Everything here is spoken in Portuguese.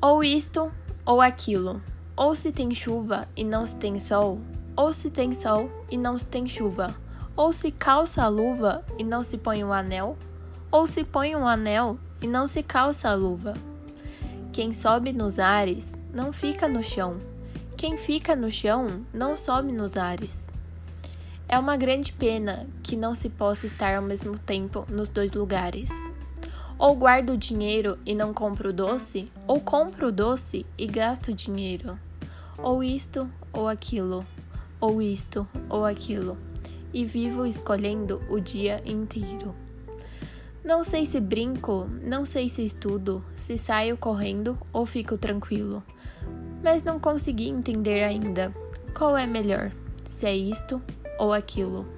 Ou isto ou aquilo. Ou se tem chuva e não se tem sol, ou se tem sol e não se tem chuva. Ou se calça a luva e não se põe um anel, ou se põe um anel e não se calça a luva. Quem sobe nos ares não fica no chão. Quem fica no chão não sobe nos ares. É uma grande pena que não se possa estar ao mesmo tempo nos dois lugares. Ou guardo o dinheiro e não compro o doce, ou compro o doce e gasto o dinheiro. Ou isto ou aquilo, ou isto ou aquilo, e vivo escolhendo o dia inteiro. Não sei se brinco, não sei se estudo, se saio correndo ou fico tranquilo, mas não consegui entender ainda qual é melhor, se é isto ou aquilo.